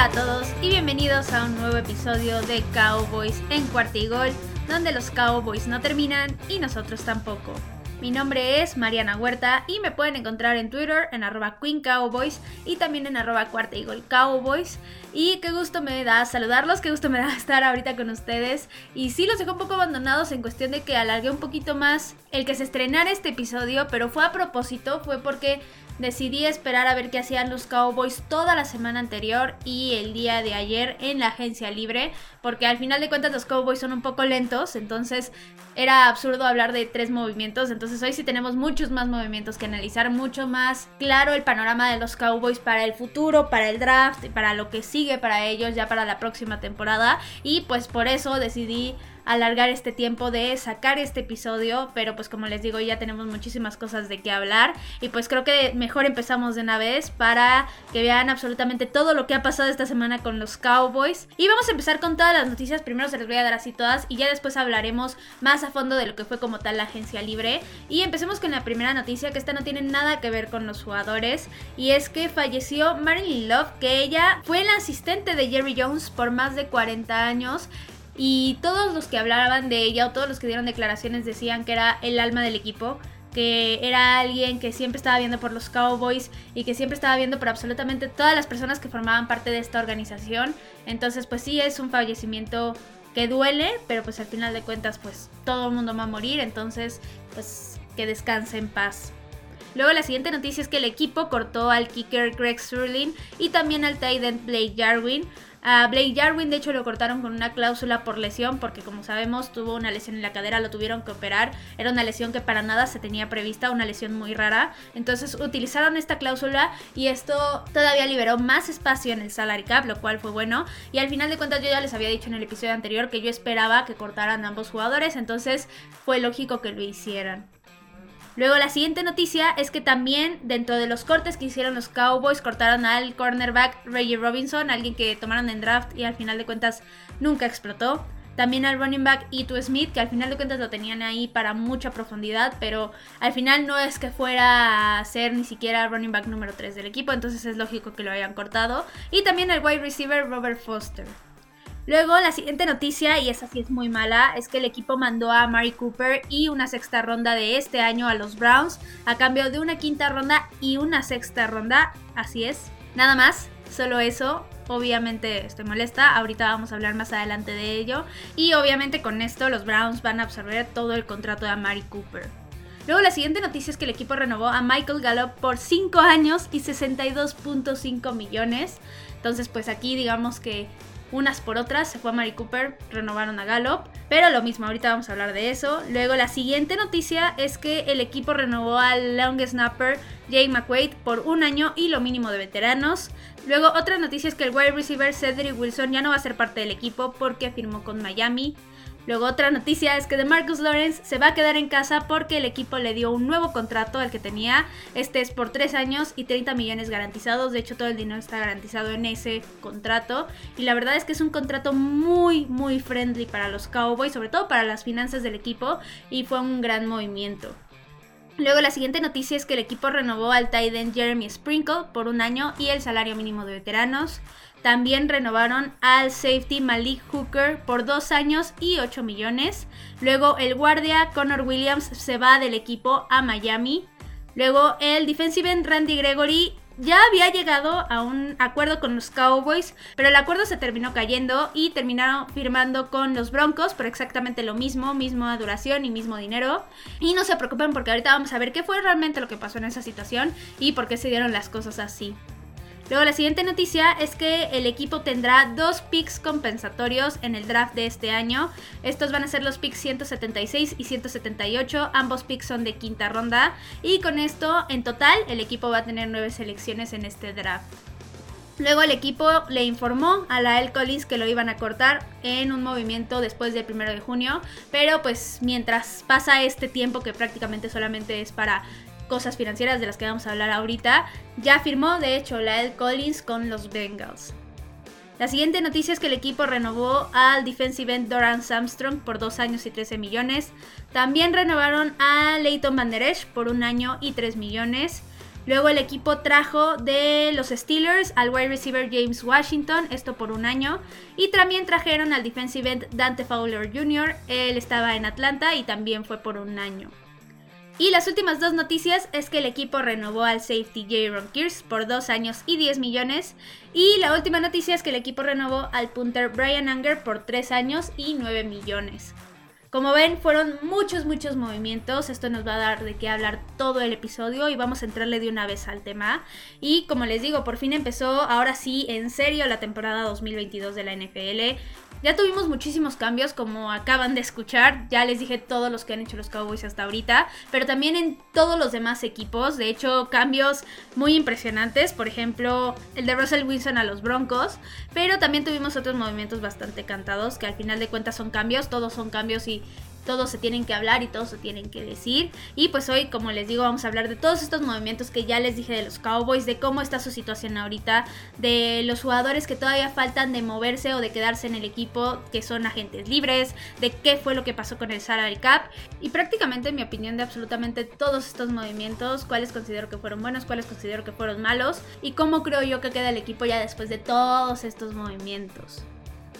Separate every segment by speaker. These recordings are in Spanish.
Speaker 1: Hola a todos y bienvenidos a un nuevo episodio de Cowboys en Cuartigol, donde los Cowboys no terminan y nosotros tampoco. Mi nombre es Mariana Huerta y me pueden encontrar en Twitter en arroba y también en arroba Cuarta Cowboys. Y qué gusto me da saludarlos, qué gusto me da estar ahorita con ustedes. Y sí los dejo un poco abandonados en cuestión de que alargué un poquito más el que se estrenara este episodio, pero fue a propósito, fue porque decidí esperar a ver qué hacían los Cowboys toda la semana anterior y el día de ayer en la agencia libre, porque al final de cuentas los Cowboys son un poco lentos, entonces era absurdo hablar de tres movimientos, entonces hoy sí tenemos muchos más movimientos que analizar, mucho más claro el panorama de los Cowboys para el futuro, para el draft, para lo que sigue para ellos ya para la próxima temporada. Y pues por eso decidí alargar este tiempo de sacar este episodio, pero pues como les digo ya tenemos muchísimas cosas de qué hablar y pues creo que mejor empezamos de una vez para que vean absolutamente todo lo que ha pasado esta semana con los Cowboys. Y vamos a empezar con todas las noticias, primero se les voy a dar así todas y ya después hablaremos más a fondo de lo que fue como tal la agencia libre. Y empecemos con la primera noticia que esta no tiene nada que ver con los jugadores y es que falleció Marilyn Love que ella fue la asistente de Jerry Jones por más de 40 años y todos los que hablaban de ella o todos los que dieron declaraciones decían que era el alma del equipo, que era alguien que siempre estaba viendo por los Cowboys y que siempre estaba viendo por absolutamente todas las personas que formaban parte de esta organización. Entonces, pues sí, es un fallecimiento que duele, pero pues al final de cuentas, pues todo el mundo va a morir, entonces, pues que descanse en paz. Luego la siguiente noticia es que el equipo cortó al kicker Greg Sterling y también al tight end Blake Jarwin a Blake Jarwin, de hecho, lo cortaron con una cláusula por lesión, porque como sabemos, tuvo una lesión en la cadera, lo tuvieron que operar. Era una lesión que para nada se tenía prevista, una lesión muy rara. Entonces utilizaron esta cláusula y esto todavía liberó más espacio en el salary cap, lo cual fue bueno. Y al final de cuentas, yo ya les había dicho en el episodio anterior que yo esperaba que cortaran ambos jugadores, entonces fue lógico que lo hicieran. Luego la siguiente noticia es que también dentro de los cortes que hicieron los Cowboys cortaron al cornerback Reggie Robinson, alguien que tomaron en draft y al final de cuentas nunca explotó. También al running back Ito Smith, que al final de cuentas lo tenían ahí para mucha profundidad, pero al final no es que fuera a ser ni siquiera running back número 3 del equipo, entonces es lógico que lo hayan cortado. Y también al wide receiver Robert Foster. Luego, la siguiente noticia, y esa sí es muy mala, es que el equipo mandó a Mari Cooper y una sexta ronda de este año a los Browns a cambio de una quinta ronda y una sexta ronda. Así es. Nada más, solo eso. Obviamente estoy molesta, ahorita vamos a hablar más adelante de ello. Y obviamente con esto los Browns van a absorber todo el contrato de Mari Cooper. Luego la siguiente noticia es que el equipo renovó a Michael Gallup por 5 años y 62.5 millones. Entonces pues aquí digamos que unas por otras. Se fue a Mari Cooper, renovaron a Gallup. Pero lo mismo, ahorita vamos a hablar de eso. Luego la siguiente noticia es que el equipo renovó al long snapper Jay McQuaid por un año y lo mínimo de veteranos. Luego otra noticia es que el wide receiver Cedric Wilson ya no va a ser parte del equipo porque firmó con Miami. Luego otra noticia es que de Marcus Lawrence se va a quedar en casa porque el equipo le dio un nuevo contrato al que tenía. Este es por 3 años y 30 millones garantizados. De hecho todo el dinero está garantizado en ese contrato. Y la verdad es que es un contrato muy muy friendly para los Cowboys, sobre todo para las finanzas del equipo. Y fue un gran movimiento. Luego la siguiente noticia es que el equipo renovó al tight end Jeremy Sprinkle por un año y el salario mínimo de veteranos. También renovaron al safety Malik Hooker por dos años y 8 millones. Luego el guardia Connor Williams se va del equipo a Miami. Luego el defensive end Randy Gregory ya había llegado a un acuerdo con los Cowboys, pero el acuerdo se terminó cayendo y terminaron firmando con los Broncos por exactamente lo mismo, misma duración y mismo dinero. Y no se preocupen porque ahorita vamos a ver qué fue realmente lo que pasó en esa situación y por qué se dieron las cosas así. Luego la siguiente noticia es que el equipo tendrá dos picks compensatorios en el draft de este año. Estos van a ser los picks 176 y 178. Ambos picks son de quinta ronda. Y con esto, en total, el equipo va a tener nueve selecciones en este draft. Luego el equipo le informó a la El Collins que lo iban a cortar en un movimiento después del primero de junio. Pero pues mientras pasa este tiempo que prácticamente solamente es para cosas financieras de las que vamos a hablar ahorita, ya firmó de hecho la Collins con los Bengals. La siguiente noticia es que el equipo renovó al defensive end Doran Samstrong por 2 años y 13 millones. También renovaron a Leighton Van Der Esch por un año y 3 millones. Luego el equipo trajo de los Steelers al wide receiver James Washington, esto por un año. Y también trajeron al defensive end Dante Fowler Jr., él estaba en Atlanta y también fue por un año. Y las últimas dos noticias es que el equipo renovó al safety Jaron Kears por dos años y 10 millones. Y la última noticia es que el equipo renovó al punter Brian Anger por 3 años y 9 millones. Como ven, fueron muchos, muchos movimientos. Esto nos va a dar de qué hablar todo el episodio y vamos a entrarle de una vez al tema. Y como les digo, por fin empezó ahora sí en serio la temporada 2022 de la NFL. Ya tuvimos muchísimos cambios, como acaban de escuchar. Ya les dije todos los que han hecho los Cowboys hasta ahorita. Pero también en todos los demás equipos. De hecho, cambios muy impresionantes. Por ejemplo, el de Russell Wilson a los Broncos. Pero también tuvimos otros movimientos bastante cantados. Que al final de cuentas son cambios. Todos son cambios y todos se tienen que hablar y todos se tienen que decir. Y pues hoy, como les digo, vamos a hablar de todos estos movimientos que ya les dije de los Cowboys, de cómo está su situación ahorita, de los jugadores que todavía faltan de moverse o de quedarse en el equipo, que son agentes libres, de qué fue lo que pasó con el salary cap y prácticamente mi opinión de absolutamente todos estos movimientos, cuáles considero que fueron buenos, cuáles considero que fueron malos y cómo creo yo que queda el equipo ya después de todos estos movimientos.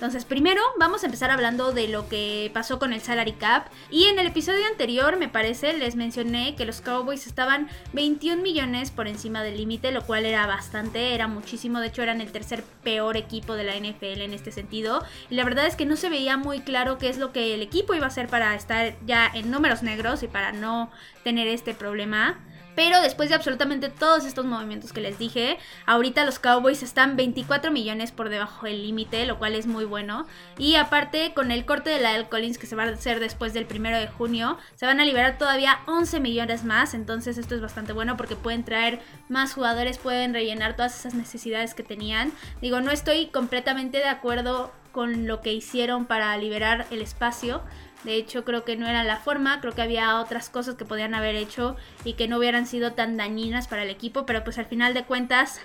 Speaker 1: Entonces, primero vamos a empezar hablando de lo que pasó con el salary cap. Y en el episodio anterior, me parece, les mencioné que los Cowboys estaban 21 millones por encima del límite, lo cual era bastante, era muchísimo. De hecho, eran el tercer peor equipo de la NFL en este sentido. Y la verdad es que no se veía muy claro qué es lo que el equipo iba a hacer para estar ya en números negros y para no tener este problema. Pero después de absolutamente todos estos movimientos que les dije, ahorita los Cowboys están 24 millones por debajo del límite, lo cual es muy bueno. Y aparte, con el corte de la L. Collins que se va a hacer después del primero de junio, se van a liberar todavía 11 millones más. Entonces, esto es bastante bueno porque pueden traer más jugadores, pueden rellenar todas esas necesidades que tenían. Digo, no estoy completamente de acuerdo con lo que hicieron para liberar el espacio de hecho, creo que no era la forma, creo que había otras cosas que podían haber hecho y que no hubieran sido tan dañinas para el equipo, pero pues al final de cuentas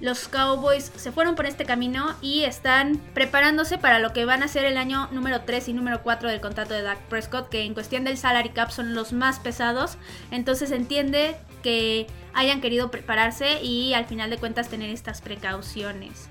Speaker 1: los Cowboys se fueron por este camino y están preparándose para lo que van a ser el año número 3 y número 4 del contrato de Dak Prescott, que en cuestión del salary cap son los más pesados. Entonces entiende que hayan querido prepararse y al final de cuentas tener estas precauciones.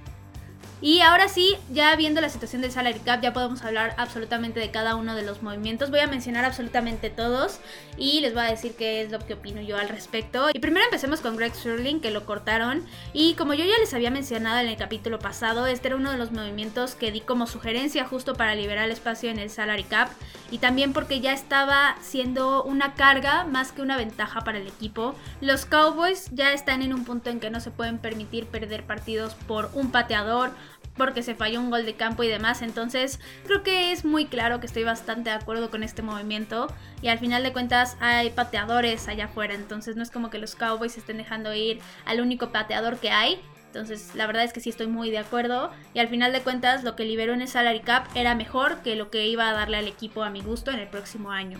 Speaker 1: Y ahora sí, ya viendo la situación del salary cap, ya podemos hablar absolutamente de cada uno de los movimientos. Voy a mencionar absolutamente todos y les voy a decir qué es lo que opino yo al respecto. Y primero empecemos con Greg Sterling, que lo cortaron. Y como yo ya les había mencionado en el capítulo pasado, este era uno de los movimientos que di como sugerencia justo para liberar espacio en el salary cap. Y también porque ya estaba siendo una carga más que una ventaja para el equipo. Los Cowboys ya están en un punto en que no se pueden permitir perder partidos por un pateador porque se falló un gol de campo y demás. Entonces creo que es muy claro que estoy bastante de acuerdo con este movimiento. Y al final de cuentas hay pateadores allá afuera. Entonces no es como que los Cowboys estén dejando ir al único pateador que hay. Entonces la verdad es que sí estoy muy de acuerdo. Y al final de cuentas lo que liberó en el salary cap era mejor que lo que iba a darle al equipo a mi gusto en el próximo año.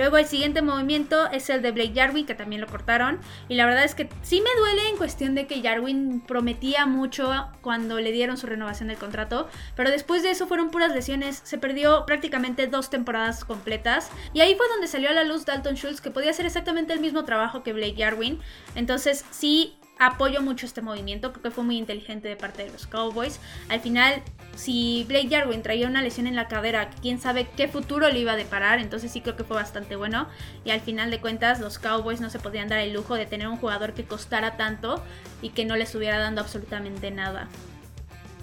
Speaker 1: Luego el siguiente movimiento es el de Blake Jarwin, que también lo cortaron. Y la verdad es que sí me duele en cuestión de que Jarwin prometía mucho cuando le dieron su renovación del contrato. Pero después de eso fueron puras lesiones. Se perdió prácticamente dos temporadas completas. Y ahí fue donde salió a la luz Dalton Schultz, que podía hacer exactamente el mismo trabajo que Blake Jarwin. Entonces sí apoyo mucho este movimiento, creo que fue muy inteligente de parte de los Cowboys. Al final, si Blake Jarwin traía una lesión en la cadera, quién sabe qué futuro le iba a deparar, entonces sí creo que fue bastante bueno. Y al final de cuentas, los Cowboys no se podían dar el lujo de tener un jugador que costara tanto y que no les estuviera dando absolutamente nada.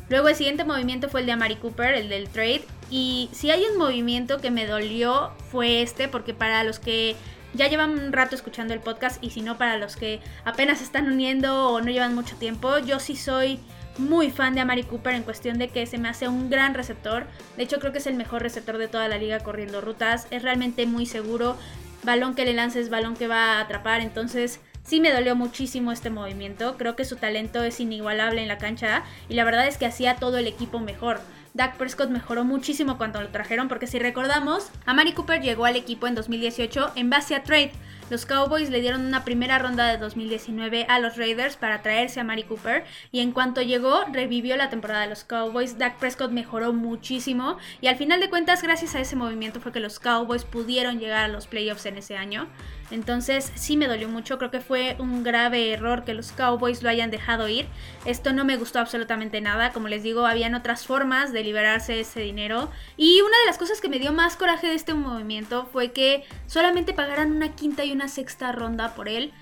Speaker 1: Luego el siguiente movimiento fue el de Amari Cooper, el del trade. Y si hay un movimiento que me dolió fue este, porque para los que ya llevan un rato escuchando el podcast y si no para los que apenas están uniendo o no llevan mucho tiempo, yo sí soy muy fan de Amari Cooper en cuestión de que se me hace un gran receptor. De hecho creo que es el mejor receptor de toda la liga corriendo rutas. Es realmente muy seguro. Balón que le lances, balón que va a atrapar. Entonces sí me dolió muchísimo este movimiento. Creo que su talento es inigualable en la cancha y la verdad es que hacía todo el equipo mejor. Dak Prescott mejoró muchísimo cuando lo trajeron, porque si recordamos, Amari Cooper llegó al equipo en 2018 en base a trade. Los Cowboys le dieron una primera ronda de 2019 a los Raiders para traerse a Mari Cooper y en cuanto llegó revivió la temporada de los Cowboys. Dak Prescott mejoró muchísimo y al final de cuentas gracias a ese movimiento fue que los Cowboys pudieron llegar a los playoffs en ese año. Entonces sí me dolió mucho, creo que fue un grave error que los Cowboys lo hayan dejado ir. Esto no me gustó absolutamente nada, como les digo, habían otras formas de liberarse ese dinero. Y una de las cosas que me dio más coraje de este movimiento fue que solamente pagaran una quinta y una sexta ronda por él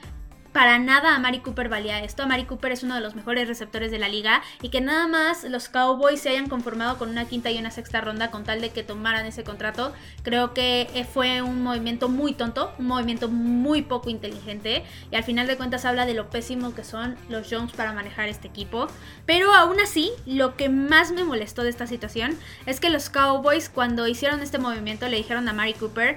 Speaker 1: para nada a Mari Cooper valía esto. A Mari Cooper es uno de los mejores receptores de la liga y que nada más los Cowboys se hayan conformado con una quinta y una sexta ronda con tal de que tomaran ese contrato, creo que eh, fue un movimiento muy tonto, un movimiento muy poco inteligente y al final de cuentas habla de lo pésimo que son los Jones para manejar este equipo. Pero aún así, lo que más me molestó de esta situación es que los Cowboys cuando hicieron este movimiento le dijeron a Mari Cooper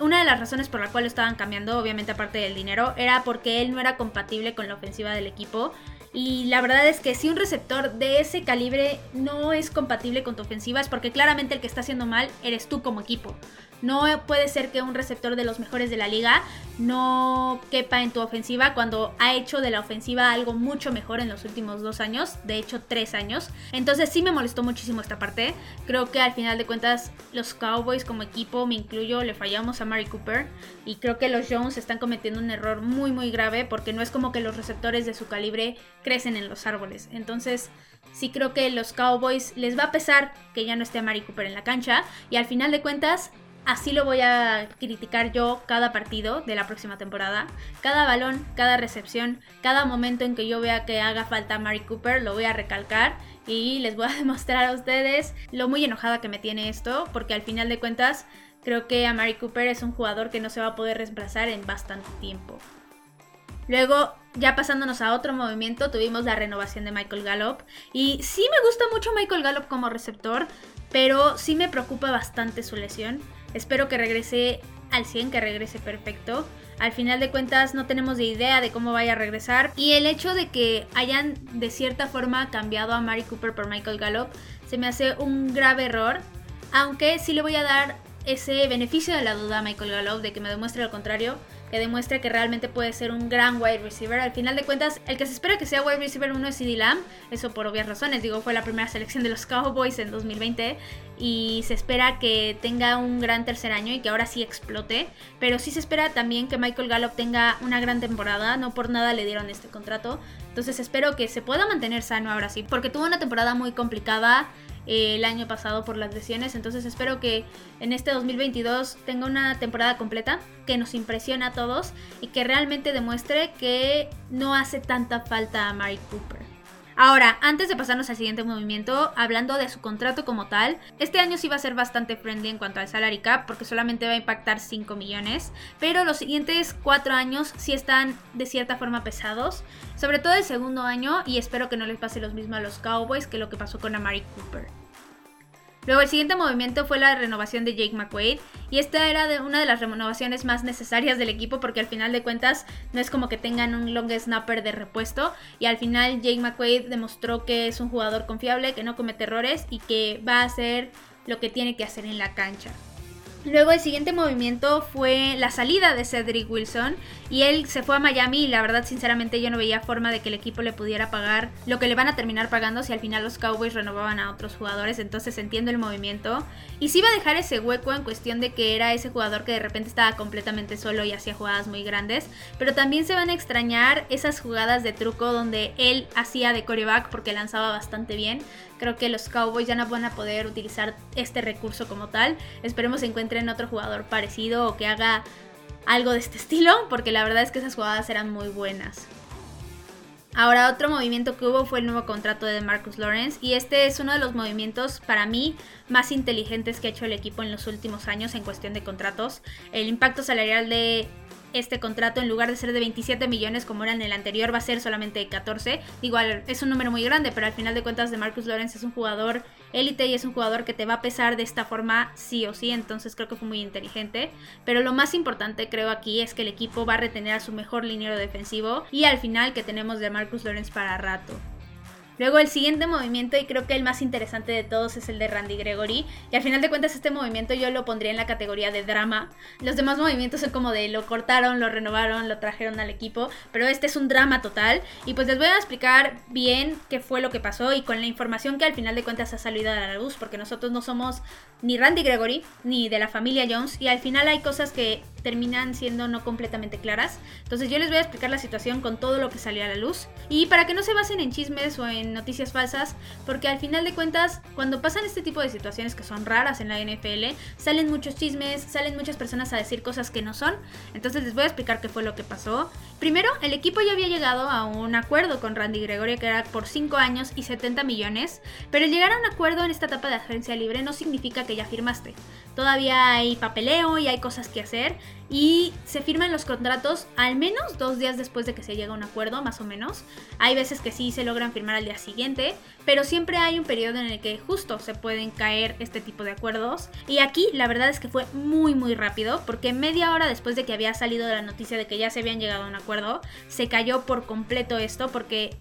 Speaker 1: una de las razones por la cual lo estaban cambiando, obviamente aparte del dinero, era porque él no era compatible con la ofensiva del equipo. Y la verdad es que si un receptor de ese calibre no es compatible con tu ofensiva es porque claramente el que está haciendo mal eres tú como equipo. No puede ser que un receptor de los mejores de la liga no quepa en tu ofensiva cuando ha hecho de la ofensiva algo mucho mejor en los últimos dos años, de hecho tres años. Entonces sí me molestó muchísimo esta parte. Creo que al final de cuentas los Cowboys como equipo, me incluyo, le fallamos a Mari Cooper y creo que los Jones están cometiendo un error muy muy grave porque no es como que los receptores de su calibre crecen en los árboles. Entonces sí creo que los Cowboys les va a pesar que ya no esté Mari Cooper en la cancha y al final de cuentas Así lo voy a criticar yo cada partido de la próxima temporada. Cada balón, cada recepción, cada momento en que yo vea que haga falta Mari Cooper, lo voy a recalcar y les voy a demostrar a ustedes lo muy enojada que me tiene esto, porque al final de cuentas creo que a Mari Cooper es un jugador que no se va a poder reemplazar en bastante tiempo. Luego, ya pasándonos a otro movimiento, tuvimos la renovación de Michael Gallup. Y sí me gusta mucho Michael Gallup como receptor, pero sí me preocupa bastante su lesión. Espero que regrese al 100, que regrese perfecto. Al final de cuentas no tenemos idea de cómo vaya a regresar. Y el hecho de que hayan de cierta forma cambiado a Mari Cooper por Michael Gallup se me hace un grave error. Aunque sí le voy a dar ese beneficio de la duda a Michael Gallup de que me demuestre lo contrario que demuestre que realmente puede ser un gran wide receiver. Al final de cuentas, el que se espera que sea wide receiver uno es CD Lamb, eso por obvias razones, digo, fue la primera selección de los Cowboys en 2020 y se espera que tenga un gran tercer año y que ahora sí explote, pero sí se espera también que Michael Gallup tenga una gran temporada, no por nada le dieron este contrato, entonces espero que se pueda mantener sano ahora sí, porque tuvo una temporada muy complicada, eh, el año pasado por las lesiones. Entonces espero que en este 2022 tenga una temporada completa, que nos impresione a todos y que realmente demuestre que no hace tanta falta a Mari Cooper. Ahora, antes de pasarnos al siguiente movimiento, hablando de su contrato como tal, este año sí va a ser bastante friendly en cuanto al salary cap porque solamente va a impactar 5 millones, pero los siguientes 4 años sí están de cierta forma pesados, sobre todo el segundo año y espero que no les pase lo mismo a los Cowboys que lo que pasó con Amari Cooper. Luego el siguiente movimiento fue la renovación de Jake McQuaid y esta era de una de las renovaciones más necesarias del equipo porque al final de cuentas no es como que tengan un long snapper de repuesto y al final Jake McQuaid demostró que es un jugador confiable, que no comete errores y que va a hacer lo que tiene que hacer en la cancha. Luego el siguiente movimiento fue la salida de Cedric Wilson y él se fue a Miami y la verdad sinceramente yo no veía forma de que el equipo le pudiera pagar lo que le van a terminar pagando si al final los Cowboys renovaban a otros jugadores, entonces entiendo el movimiento. Y sí iba a dejar ese hueco en cuestión de que era ese jugador que de repente estaba completamente solo y hacía jugadas muy grandes, pero también se van a extrañar esas jugadas de truco donde él hacía de coreback porque lanzaba bastante bien. Creo que los Cowboys ya no van a poder utilizar este recurso como tal. Esperemos encuentren otro jugador parecido o que haga algo de este estilo, porque la verdad es que esas jugadas eran muy buenas. Ahora otro movimiento que hubo fue el nuevo contrato de Marcus Lawrence y este es uno de los movimientos para mí más inteligentes que ha hecho el equipo en los últimos años en cuestión de contratos. El impacto salarial de este contrato en lugar de ser de 27 millones como era en el anterior va a ser solamente de 14. Igual es un número muy grande, pero al final de cuentas de Marcus Lawrence es un jugador élite y es un jugador que te va a pesar de esta forma sí o sí, entonces creo que fue muy inteligente. Pero lo más importante creo aquí es que el equipo va a retener a su mejor liniero defensivo y al final que tenemos de Marcus Lawrence para rato. Luego el siguiente movimiento, y creo que el más interesante de todos, es el de Randy Gregory. Y al final de cuentas este movimiento yo lo pondría en la categoría de drama. Los demás movimientos son como de lo cortaron, lo renovaron, lo trajeron al equipo. Pero este es un drama total. Y pues les voy a explicar bien qué fue lo que pasó y con la información que al final de cuentas ha salido a la luz. Porque nosotros no somos ni Randy Gregory ni de la familia Jones. Y al final hay cosas que terminan siendo no completamente claras. Entonces yo les voy a explicar la situación con todo lo que salió a la luz. Y para que no se basen en chismes o en noticias falsas, porque al final de cuentas, cuando pasan este tipo de situaciones que son raras en la NFL, salen muchos chismes, salen muchas personas a decir cosas que no son. Entonces les voy a explicar qué fue lo que pasó. Primero, el equipo ya había llegado a un acuerdo con Randy Gregorio que era por 5 años y 70 millones, pero el llegar a un acuerdo en esta etapa de agencia libre no significa que ya firmaste. Todavía hay papeleo y hay cosas que hacer y se firman los contratos al menos dos días después de que se llega a un acuerdo, más o menos. Hay veces que sí se logran firmar al día siguiente, pero siempre hay un periodo en el que justo se pueden caer este tipo de acuerdos. Y aquí la verdad es que fue muy muy rápido, porque media hora después de que había salido la noticia de que ya se habían llegado a un acuerdo, se cayó por completo esto porque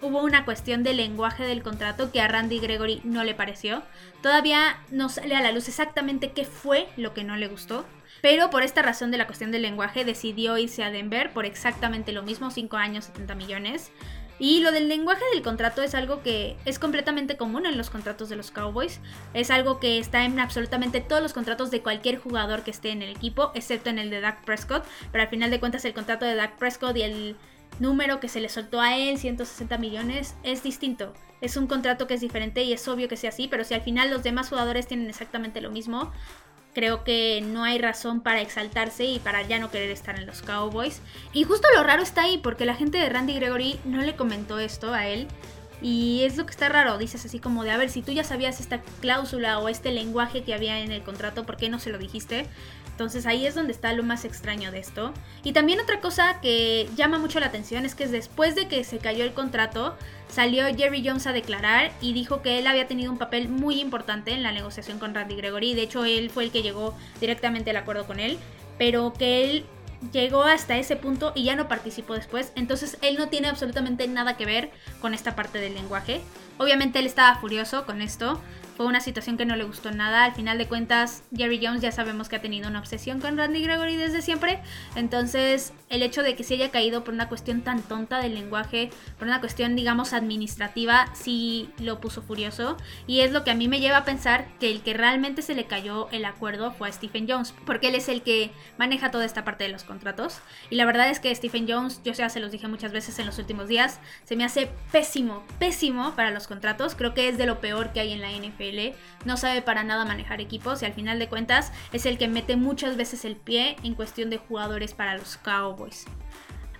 Speaker 1: hubo una cuestión de lenguaje del contrato que a Randy Gregory no le pareció. Todavía no sale a la luz exactamente qué fue lo que no le gustó. Pero por esta razón de la cuestión del lenguaje decidió irse a Denver por exactamente lo mismo, 5 años, 70 millones. Y lo del lenguaje del contrato es algo que es completamente común en los contratos de los Cowboys. Es algo que está en absolutamente todos los contratos de cualquier jugador que esté en el equipo, excepto en el de Dak Prescott. Pero al final de cuentas el contrato de Dak Prescott y el número que se le soltó a él, 160 millones, es distinto. Es un contrato que es diferente y es obvio que sea así, pero si al final los demás jugadores tienen exactamente lo mismo, creo que no hay razón para exaltarse y para ya no querer estar en los Cowboys. Y justo lo raro está ahí, porque la gente de Randy Gregory no le comentó esto a él. Y es lo que está raro, dices así como de, a ver, si tú ya sabías esta cláusula o este lenguaje que había en el contrato, ¿por qué no se lo dijiste? Entonces ahí es donde está lo más extraño de esto. Y también otra cosa que llama mucho la atención es que después de que se cayó el contrato, salió Jerry Jones a declarar y dijo que él había tenido un papel muy importante en la negociación con Randy Gregory. De hecho, él fue el que llegó directamente al acuerdo con él, pero que él llegó hasta ese punto y ya no participó después. Entonces él no tiene absolutamente nada que ver con esta parte del lenguaje. Obviamente él estaba furioso con esto, fue una situación que no le gustó nada. Al final de cuentas, Jerry Jones ya sabemos que ha tenido una obsesión con Randy Gregory desde siempre. Entonces, el hecho de que se haya caído por una cuestión tan tonta del lenguaje, por una cuestión, digamos, administrativa, sí lo puso furioso. Y es lo que a mí me lleva a pensar que el que realmente se le cayó el acuerdo fue a Stephen Jones, porque él es el que maneja toda esta parte de los contratos. Y la verdad es que Stephen Jones, yo ya se los dije muchas veces en los últimos días, se me hace pésimo, pésimo para los contratos. Creo que es de lo peor que hay en la NFL no sabe para nada manejar equipos y al final de cuentas es el que mete muchas veces el pie en cuestión de jugadores para los Cowboys.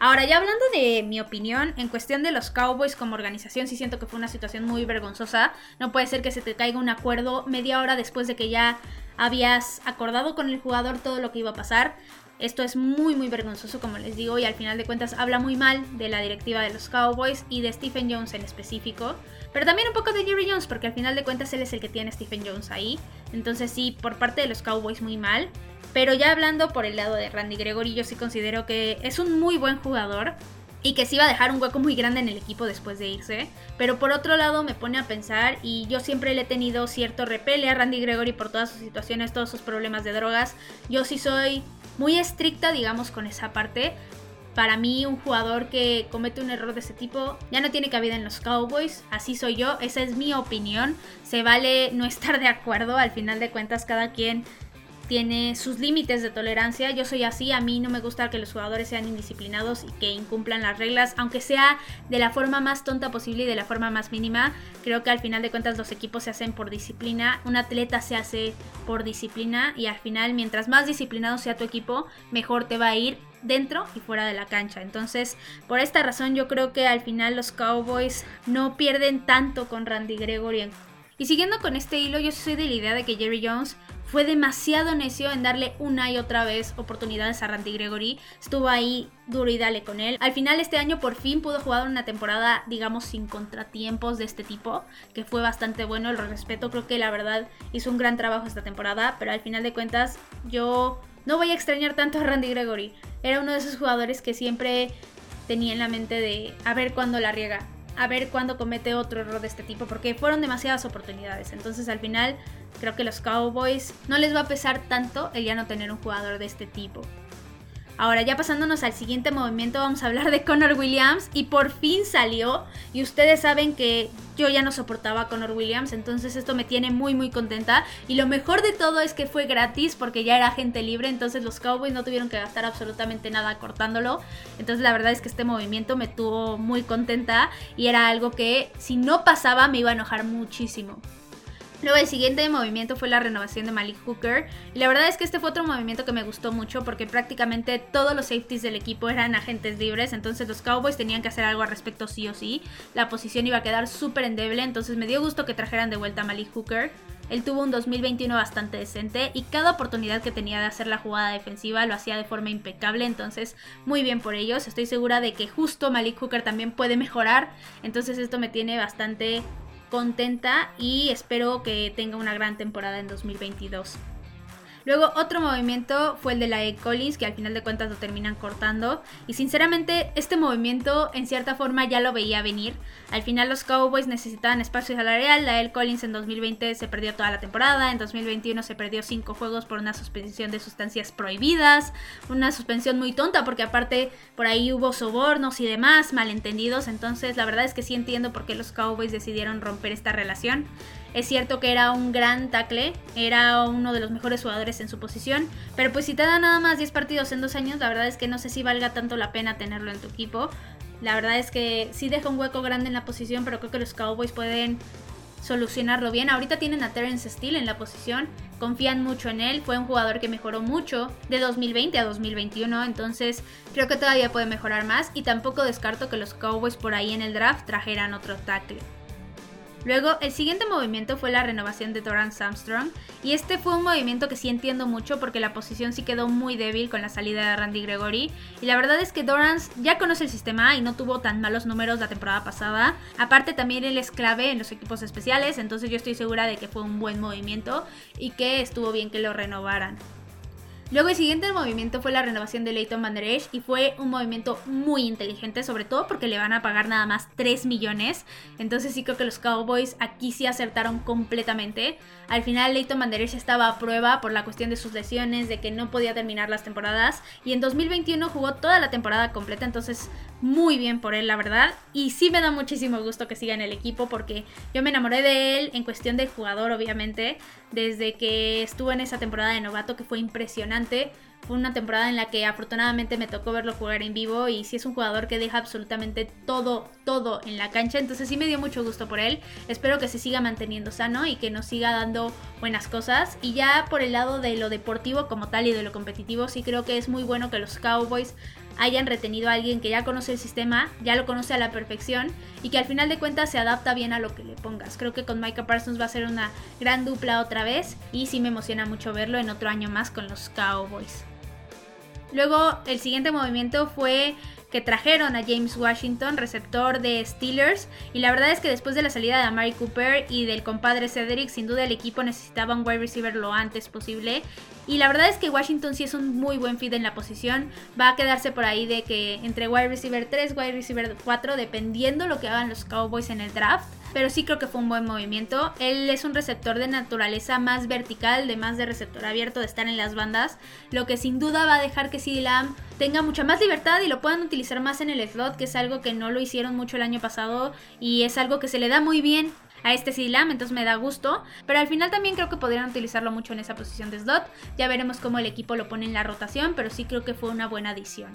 Speaker 1: Ahora, ya hablando de mi opinión, en cuestión de los Cowboys como organización, sí siento que fue una situación muy vergonzosa. No puede ser que se te caiga un acuerdo media hora después de que ya habías acordado con el jugador todo lo que iba a pasar. Esto es muy muy vergonzoso como les digo y al final de cuentas habla muy mal de la directiva de los Cowboys y de Stephen Jones en específico. Pero también un poco de Jerry Jones porque al final de cuentas él es el que tiene Stephen Jones ahí. Entonces sí, por parte de los Cowboys muy mal. Pero ya hablando por el lado de Randy Gregory, yo sí considero que es un muy buen jugador y que sí va a dejar un hueco muy grande en el equipo después de irse. Pero por otro lado me pone a pensar y yo siempre le he tenido cierto repele a Randy Gregory por todas sus situaciones, todos sus problemas de drogas. Yo sí soy muy estricta, digamos, con esa parte. Para mí, un jugador que comete un error de ese tipo ya no tiene cabida en los Cowboys. Así soy yo, esa es mi opinión. Se vale no estar de acuerdo. Al final de cuentas, cada quien tiene sus límites de tolerancia. Yo soy así, a mí no me gusta que los jugadores sean indisciplinados y que incumplan las reglas, aunque sea de la forma más tonta posible y de la forma más mínima. Creo que al final de cuentas los equipos se hacen por disciplina, un atleta se hace por disciplina y al final mientras más disciplinado sea tu equipo, mejor te va a ir dentro y fuera de la cancha. Entonces, por esta razón yo creo que al final los Cowboys no pierden tanto con Randy Gregory. Y siguiendo con este hilo, yo soy de la idea de que Jerry Jones fue demasiado necio en darle una y otra vez oportunidades a Randy Gregory. Estuvo ahí duro y dale con él. Al final este año por fin pudo jugar una temporada, digamos, sin contratiempos de este tipo, que fue bastante bueno, lo respeto, creo que la verdad hizo un gran trabajo esta temporada, pero al final de cuentas yo no voy a extrañar tanto a Randy Gregory. Era uno de esos jugadores que siempre tenía en la mente de a ver cuándo la riega, a ver cuándo comete otro error de este tipo, porque fueron demasiadas oportunidades. Entonces al final creo que los Cowboys no les va a pesar tanto el ya no tener un jugador de este tipo. Ahora ya pasándonos al siguiente movimiento vamos a hablar de Connor Williams. Y por fin salió. Y ustedes saben que yo ya no soportaba a Connor Williams, entonces esto me tiene muy muy contenta. Y lo mejor de todo es que fue gratis porque ya era gente libre, entonces los Cowboys no tuvieron que gastar absolutamente nada cortándolo, entonces la verdad es que este movimiento me tuvo muy contenta. Y era algo que si no pasaba me iba a enojar muchísimo. Luego el siguiente movimiento fue la renovación de Malik Hooker. Y la verdad es que este fue otro movimiento que me gustó mucho porque prácticamente todos los safeties del equipo eran agentes libres. Entonces los Cowboys tenían que hacer algo al respecto sí o sí. La posición iba a quedar súper endeble. Entonces me dio gusto que trajeran de vuelta a Malik Hooker. Él tuvo un 2021 bastante decente y cada oportunidad que tenía de hacer la jugada defensiva lo hacía de forma impecable, entonces muy bien por ellos. Estoy segura de que justo Malik Hooker también puede mejorar, entonces esto me tiene bastante contenta y espero que tenga una gran temporada en 2022. Luego otro movimiento fue el de la E. Collins, que al final de cuentas lo terminan cortando. Y sinceramente este movimiento en cierta forma ya lo veía venir. Al final los Cowboys necesitaban espacio salarial. La E. Collins en 2020 se perdió toda la temporada. En 2021 se perdió 5 juegos por una suspensión de sustancias prohibidas. Una suspensión muy tonta porque aparte por ahí hubo sobornos y demás malentendidos. Entonces la verdad es que sí entiendo por qué los Cowboys decidieron romper esta relación. Es cierto que era un gran tackle, era uno de los mejores jugadores en su posición, pero pues si te da nada más 10 partidos en dos años, la verdad es que no sé si valga tanto la pena tenerlo en tu equipo. La verdad es que sí deja un hueco grande en la posición, pero creo que los Cowboys pueden solucionarlo bien. Ahorita tienen a Terence Steele en la posición, confían mucho en él, fue un jugador que mejoró mucho de 2020 a 2021, entonces creo que todavía puede mejorar más y tampoco descarto que los Cowboys por ahí en el draft trajeran otro tackle. Luego, el siguiente movimiento fue la renovación de Dorrance Armstrong. Y este fue un movimiento que sí entiendo mucho porque la posición sí quedó muy débil con la salida de Randy Gregory. Y la verdad es que Dorrance ya conoce el sistema y no tuvo tan malos números la temporada pasada. Aparte, también él es clave en los equipos especiales. Entonces, yo estoy segura de que fue un buen movimiento y que estuvo bien que lo renovaran. Luego el siguiente movimiento fue la renovación de Leighton Van Der Esch y fue un movimiento muy inteligente, sobre todo porque le van a pagar nada más 3 millones. Entonces sí creo que los Cowboys aquí sí acertaron completamente. Al final Leighton Van Der Esch estaba a prueba por la cuestión de sus lesiones, de que no podía terminar las temporadas y en 2021 jugó toda la temporada completa, entonces muy bien por él, la verdad. Y sí me da muchísimo gusto que siga en el equipo porque yo me enamoré de él en cuestión de jugador, obviamente, desde que estuvo en esa temporada de novato que fue impresionante fue una temporada en la que afortunadamente me tocó verlo jugar en vivo y sí es un jugador que deja absolutamente todo, todo en la cancha. Entonces sí me dio mucho gusto por él. Espero que se siga manteniendo sano y que nos siga dando buenas cosas. Y ya por el lado de lo deportivo como tal y de lo competitivo, sí creo que es muy bueno que los Cowboys hayan retenido a alguien que ya conoce el sistema, ya lo conoce a la perfección y que al final de cuentas se adapta bien a lo que le pongas. Creo que con Micah Parsons va a ser una gran dupla otra vez y sí me emociona mucho verlo en otro año más con los Cowboys. Luego el siguiente movimiento fue que trajeron a James Washington, receptor de Steelers. Y la verdad es que después de la salida de Amari Cooper y del compadre Cedric, sin duda el equipo necesitaba un wide receiver lo antes posible. Y la verdad es que Washington sí es un muy buen fit en la posición. Va a quedarse por ahí de que entre wide receiver 3, wide receiver 4, dependiendo lo que hagan los Cowboys en el draft pero sí creo que fue un buen movimiento. Él es un receptor de naturaleza más vertical, de más de receptor abierto, de estar en las bandas, lo que sin duda va a dejar que CD Lamb tenga mucha más libertad y lo puedan utilizar más en el slot, que es algo que no lo hicieron mucho el año pasado y es algo que se le da muy bien a este CD Lamb, entonces me da gusto. Pero al final también creo que podrían utilizarlo mucho en esa posición de slot. Ya veremos cómo el equipo lo pone en la rotación, pero sí creo que fue una buena adición.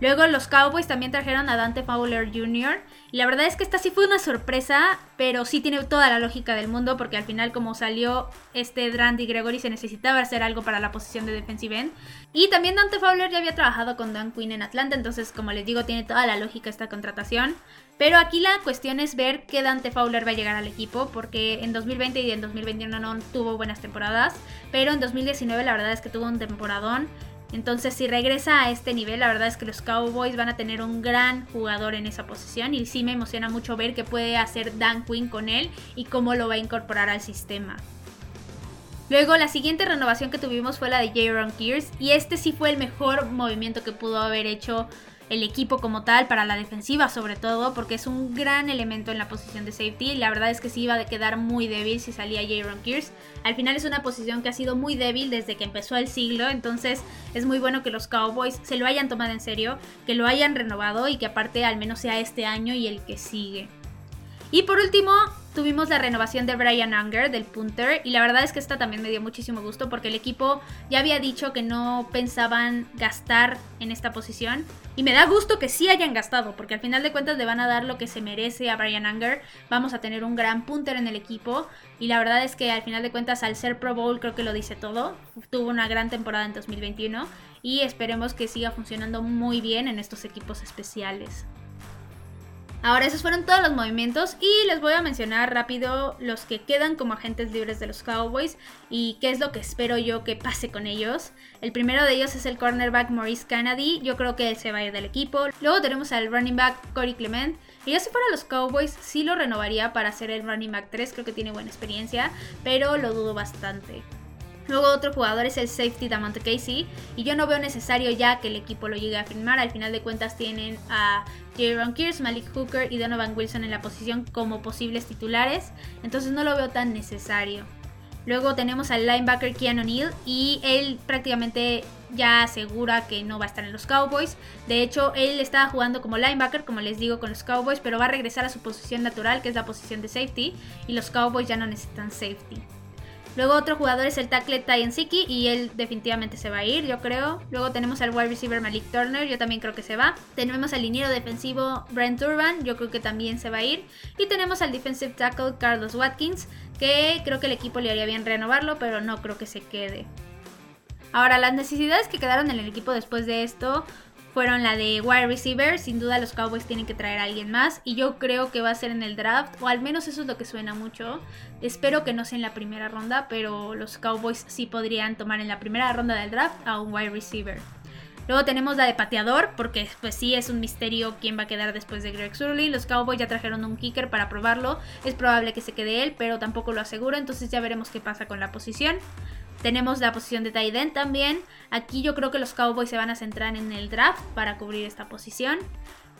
Speaker 1: Luego los Cowboys también trajeron a Dante Fowler Jr. Y la verdad es que esta sí fue una sorpresa, pero sí tiene toda la lógica del mundo porque al final como salió este Randy Gregory se necesitaba hacer algo para la posición de defensive end. Y también Dante Fowler ya había trabajado con Dan Quinn en Atlanta, entonces como les digo tiene toda la lógica esta contratación. Pero aquí la cuestión es ver qué Dante Fowler va a llegar al equipo, porque en 2020 y en 2021 no tuvo buenas temporadas, pero en 2019 la verdad es que tuvo un temporadón. Entonces, si regresa a este nivel, la verdad es que los Cowboys van a tener un gran jugador en esa posición y sí me emociona mucho ver qué puede hacer Dan Quinn con él y cómo lo va a incorporar al sistema. Luego, la siguiente renovación que tuvimos fue la de Jaron Kears y este sí fue el mejor movimiento que pudo haber hecho el equipo como tal, para la defensiva sobre todo, porque es un gran elemento en la posición de safety. La verdad es que sí iba a quedar muy débil si salía Jaron Kears. Al final es una posición que ha sido muy débil desde que empezó el siglo, entonces es muy bueno que los Cowboys se lo hayan tomado en serio, que lo hayan renovado y que aparte al menos sea este año y el que sigue. Y por último, tuvimos la renovación de Brian Unger, del punter, y la verdad es que esta también me dio muchísimo gusto porque el equipo ya había dicho que no pensaban gastar en esta posición. Y me da gusto que sí hayan gastado, porque al final de cuentas le van a dar lo que se merece a Brian Unger. Vamos a tener un gran punter en el equipo. Y la verdad es que al final de cuentas, al ser Pro Bowl, creo que lo dice todo. Tuvo una gran temporada en 2021 y esperemos que siga funcionando muy bien en estos equipos especiales. Ahora esos fueron todos los movimientos y les voy a mencionar rápido los que quedan como agentes libres de los Cowboys y qué es lo que espero yo que pase con ellos. El primero de ellos es el cornerback Maurice Kennedy, yo creo que él se va a ir del equipo. Luego tenemos al running back Corey Clement. Y yo si fuera los Cowboys sí lo renovaría para ser el running back 3, creo que tiene buena experiencia, pero lo dudo bastante. Luego otro jugador es el safety Damonte Casey. Y yo no veo necesario ya que el equipo lo llegue a firmar. Al final de cuentas tienen a Jaron Kears, Malik Hooker y Donovan Wilson en la posición como posibles titulares. Entonces no lo veo tan necesario. Luego tenemos al linebacker Keanu O'Neill y él prácticamente ya asegura que no va a estar en los Cowboys. De hecho, él estaba jugando como linebacker, como les digo, con los Cowboys, pero va a regresar a su posición natural, que es la posición de safety, y los Cowboys ya no necesitan safety. Luego otro jugador es el tackle Tyan Siki y él definitivamente se va a ir, yo creo. Luego tenemos al wide receiver Malik Turner, yo también creo que se va. Tenemos al liniero defensivo Brent Urban, yo creo que también se va a ir. Y tenemos al defensive tackle Carlos Watkins, que creo que el equipo le haría bien renovarlo, pero no creo que se quede. Ahora, las necesidades que quedaron en el equipo después de esto fueron la de wide receiver. Sin duda los Cowboys tienen que traer a alguien más. Y yo creo que va a ser en el draft. O al menos eso es lo que suena mucho. Espero que no sea en la primera ronda. Pero los Cowboys sí podrían tomar en la primera ronda del draft a un wide receiver. Luego tenemos la de pateador, porque pues sí es un misterio quién va a quedar después de Greg Surley. Los Cowboys ya trajeron un kicker para probarlo. Es probable que se quede él, pero tampoco lo aseguro. Entonces ya veremos qué pasa con la posición. Tenemos la posición de tight end también. Aquí yo creo que los Cowboys se van a centrar en el draft para cubrir esta posición.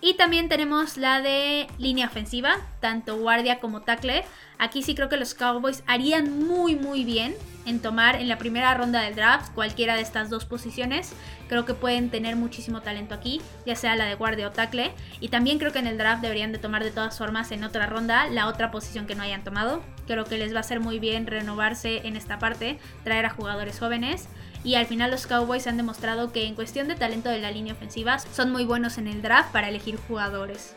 Speaker 1: Y también tenemos la de línea ofensiva, tanto guardia como tackle. Aquí sí creo que los Cowboys harían muy muy bien en tomar en la primera ronda del draft cualquiera de estas dos posiciones. Creo que pueden tener muchísimo talento aquí, ya sea la de guardia o tackle. Y también creo que en el draft deberían de tomar de todas formas en otra ronda la otra posición que no hayan tomado. Creo que les va a hacer muy bien renovarse en esta parte, traer a jugadores jóvenes y al final los Cowboys han demostrado que en cuestión de talento de la línea ofensiva son muy buenos en el draft para elegir jugadores.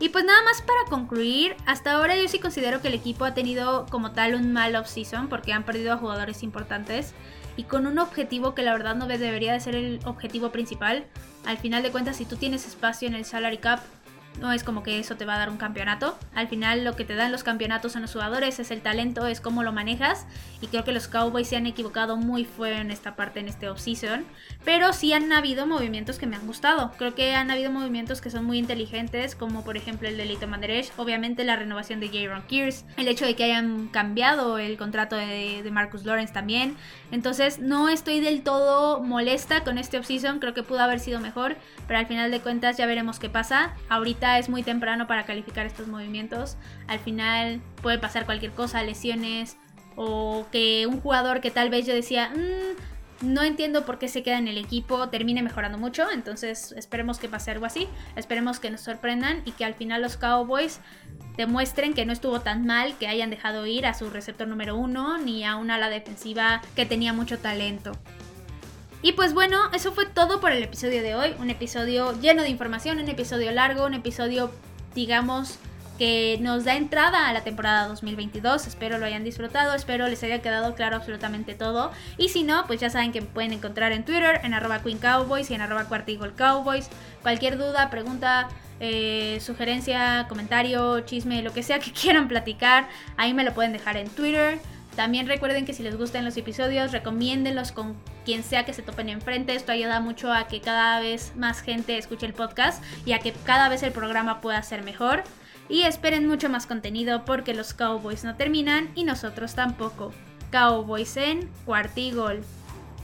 Speaker 1: Y pues nada más para concluir, hasta ahora yo sí considero que el equipo ha tenido como tal un mal off-season porque han perdido a jugadores importantes y con un objetivo que la verdad no debería de ser el objetivo principal. Al final de cuentas, si tú tienes espacio en el salary cap, no es como que eso te va a dar un campeonato. Al final lo que te dan los campeonatos son los jugadores, es el talento, es cómo lo manejas. Y creo que los Cowboys se han equivocado muy fuerte en esta parte, en este offseason. Pero sí han habido movimientos que me han gustado. Creo que han habido movimientos que son muy inteligentes, como por ejemplo el de Lito Manderech. Obviamente la renovación de Jaron Kears. El hecho de que hayan cambiado el contrato de, de Marcus Lawrence también. Entonces no estoy del todo molesta con este offseason. Creo que pudo haber sido mejor. Pero al final de cuentas ya veremos qué pasa. Es muy temprano para calificar estos movimientos. Al final puede pasar cualquier cosa, lesiones o que un jugador que tal vez yo decía, mm, no entiendo por qué se queda en el equipo, termine mejorando mucho. Entonces esperemos que pase algo así. Esperemos que nos sorprendan y que al final los Cowboys demuestren que no estuvo tan mal que hayan dejado ir a su receptor número uno ni a una defensiva que tenía mucho talento. Y pues bueno, eso fue todo por el episodio de hoy. Un episodio lleno de información, un episodio largo, un episodio, digamos, que nos da entrada a la temporada 2022. Espero lo hayan disfrutado, espero les haya quedado claro absolutamente todo. Y si no, pues ya saben que me pueden encontrar en Twitter, en arroba Queen Cowboys y en arroba Cowboys. Cualquier duda, pregunta, eh, sugerencia, comentario, chisme, lo que sea que quieran platicar, ahí me lo pueden dejar en Twitter. También recuerden que si les gustan los episodios, recomiéndenlos con quien sea que se topen enfrente. Esto ayuda mucho a que cada vez más gente escuche el podcast y a que cada vez el programa pueda ser mejor. Y esperen mucho más contenido porque los Cowboys no terminan y nosotros tampoco. Cowboys en Cuartigol.